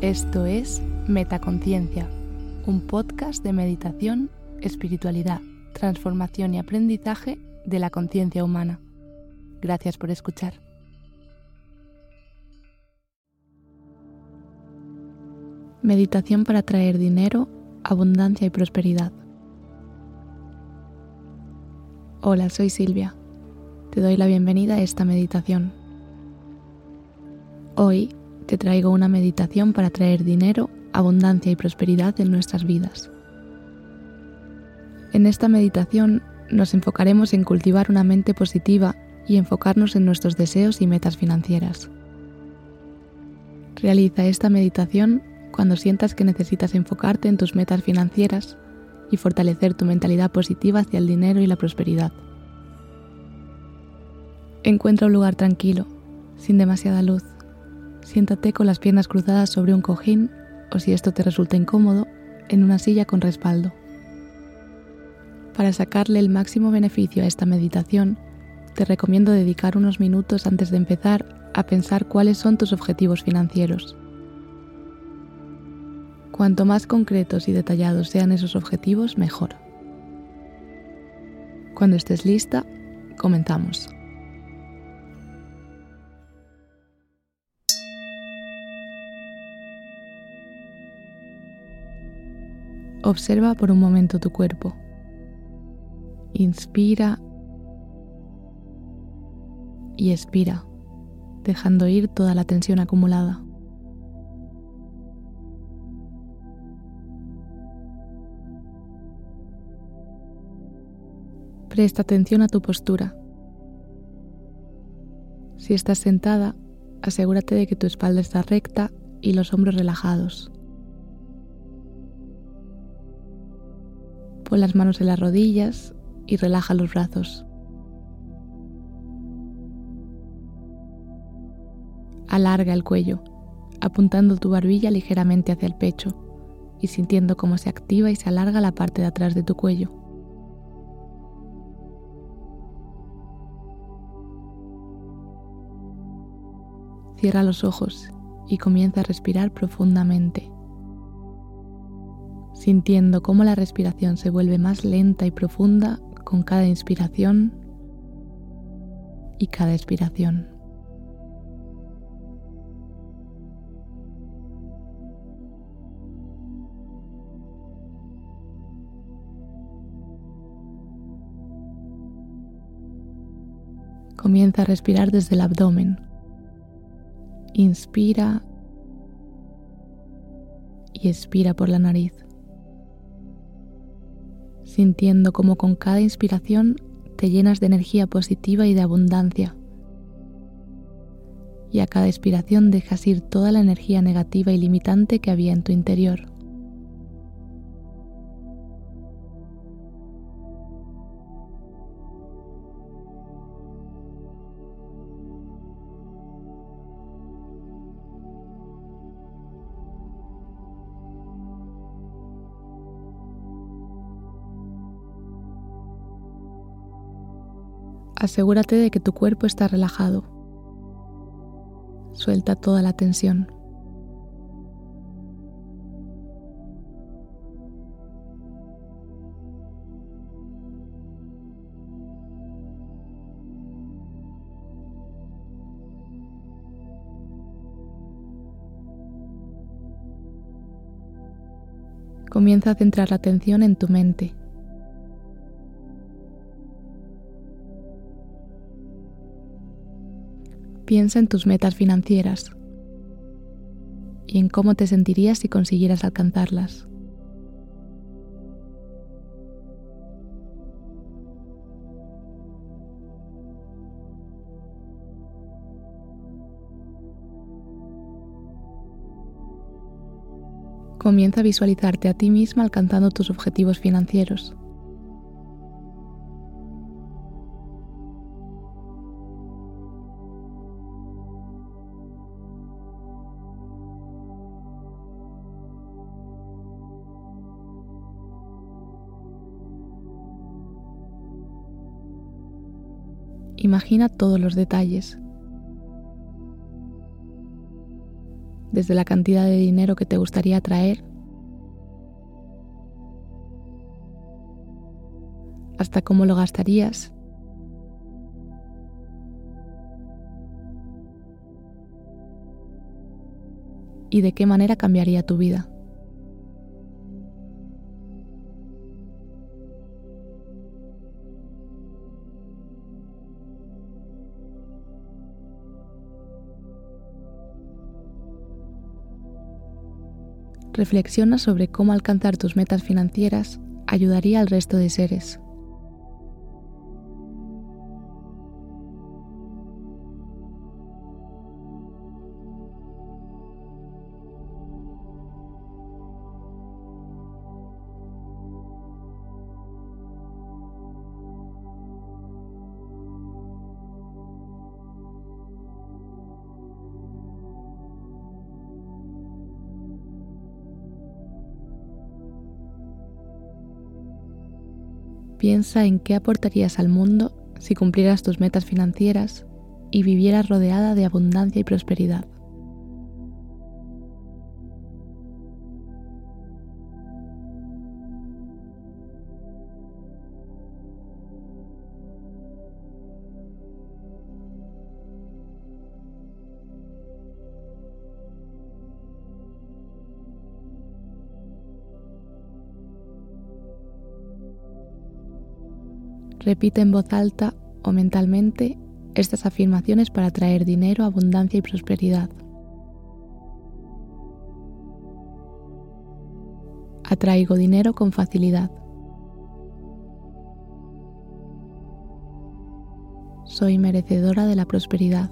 Esto es Metaconciencia, un podcast de meditación, espiritualidad, transformación y aprendizaje de la conciencia humana. Gracias por escuchar. Meditación para traer dinero, abundancia y prosperidad. Hola, soy Silvia. Te doy la bienvenida a esta meditación. Hoy te traigo una meditación para traer dinero, abundancia y prosperidad en nuestras vidas. En esta meditación nos enfocaremos en cultivar una mente positiva y enfocarnos en nuestros deseos y metas financieras. Realiza esta meditación cuando sientas que necesitas enfocarte en tus metas financieras y fortalecer tu mentalidad positiva hacia el dinero y la prosperidad. Encuentra un lugar tranquilo, sin demasiada luz. Siéntate con las piernas cruzadas sobre un cojín o si esto te resulta incómodo, en una silla con respaldo. Para sacarle el máximo beneficio a esta meditación, te recomiendo dedicar unos minutos antes de empezar a pensar cuáles son tus objetivos financieros. Cuanto más concretos y detallados sean esos objetivos, mejor. Cuando estés lista, comenzamos. Observa por un momento tu cuerpo. Inspira y expira, dejando ir toda la tensión acumulada. Presta atención a tu postura. Si estás sentada, asegúrate de que tu espalda está recta y los hombros relajados. Pon las manos en las rodillas y relaja los brazos. Alarga el cuello, apuntando tu barbilla ligeramente hacia el pecho y sintiendo cómo se activa y se alarga la parte de atrás de tu cuello. Cierra los ojos y comienza a respirar profundamente, sintiendo cómo la respiración se vuelve más lenta y profunda con cada inspiración y cada expiración. Comienza a respirar desde el abdomen Inspira y expira por la nariz, sintiendo como con cada inspiración te llenas de energía positiva y de abundancia. Y a cada expiración dejas ir toda la energía negativa y limitante que había en tu interior. Asegúrate de que tu cuerpo está relajado. Suelta toda la tensión. Comienza a centrar la atención en tu mente Piensa en tus metas financieras y en cómo te sentirías si consiguieras alcanzarlas. Comienza a visualizarte a ti misma alcanzando tus objetivos financieros. Imagina todos los detalles. desde la cantidad de dinero que te gustaría traer hasta cómo lo gastarías. Y de qué manera cambiaría tu vida. Reflexiona sobre cómo alcanzar tus metas financieras ayudaría al resto de seres. Piensa en qué aportarías al mundo si cumplieras tus metas financieras y vivieras rodeada de abundancia y prosperidad. Repite en voz alta o mentalmente estas afirmaciones para traer dinero, abundancia y prosperidad. Atraigo dinero con facilidad. Soy merecedora de la prosperidad.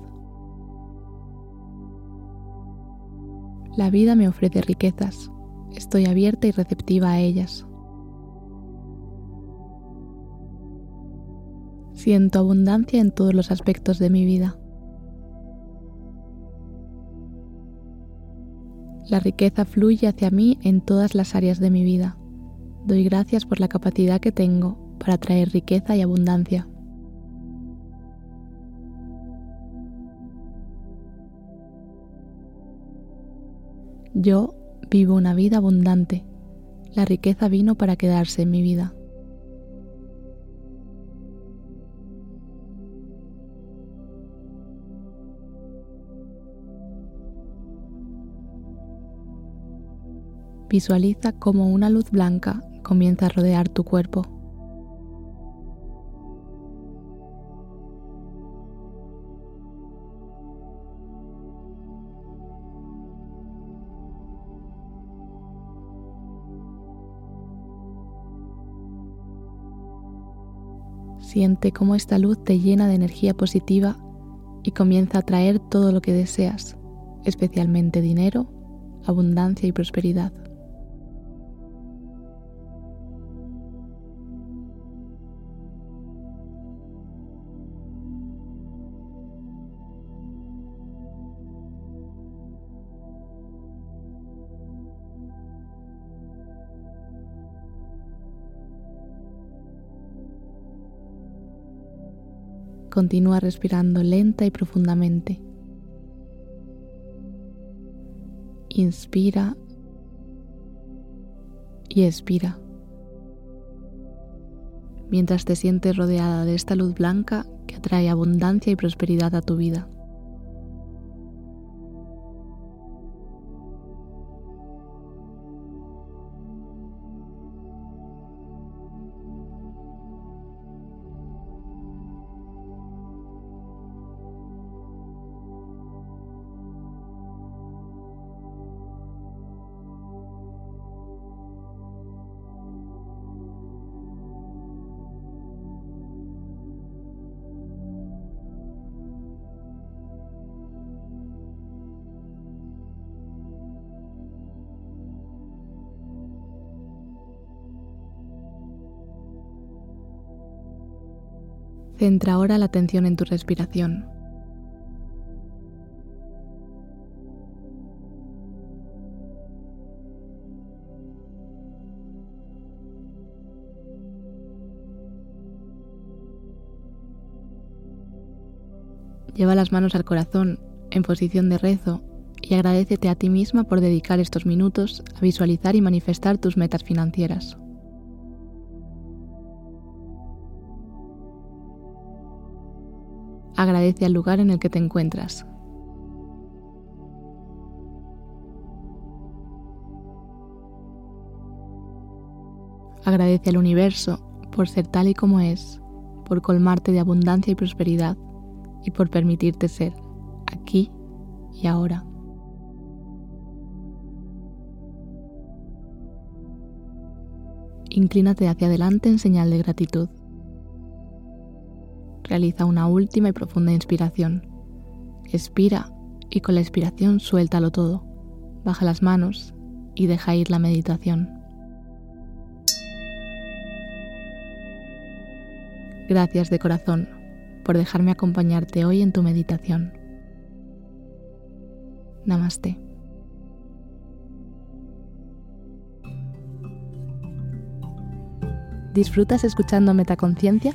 La vida me ofrece riquezas. Estoy abierta y receptiva a ellas. Siento abundancia en todos los aspectos de mi vida. La riqueza fluye hacia mí en todas las áreas de mi vida. Doy gracias por la capacidad que tengo para traer riqueza y abundancia. Yo vivo una vida abundante. La riqueza vino para quedarse en mi vida. Visualiza cómo una luz blanca comienza a rodear tu cuerpo. Siente cómo esta luz te llena de energía positiva y comienza a traer todo lo que deseas, especialmente dinero, abundancia y prosperidad. Continúa respirando lenta y profundamente. Inspira y expira. Mientras te sientes rodeada de esta luz blanca que atrae abundancia y prosperidad a tu vida. Centra ahora la atención en tu respiración. Lleva las manos al corazón en posición de rezo y agradecete a ti misma por dedicar estos minutos a visualizar y manifestar tus metas financieras. Agradece al lugar en el que te encuentras. Agradece al universo por ser tal y como es, por colmarte de abundancia y prosperidad y por permitirte ser aquí y ahora. Inclínate hacia adelante en señal de gratitud. Realiza una última y profunda inspiración. Expira y con la expiración suéltalo todo. Baja las manos y deja ir la meditación. Gracias de corazón por dejarme acompañarte hoy en tu meditación. Namaste. ¿Disfrutas escuchando Metaconciencia?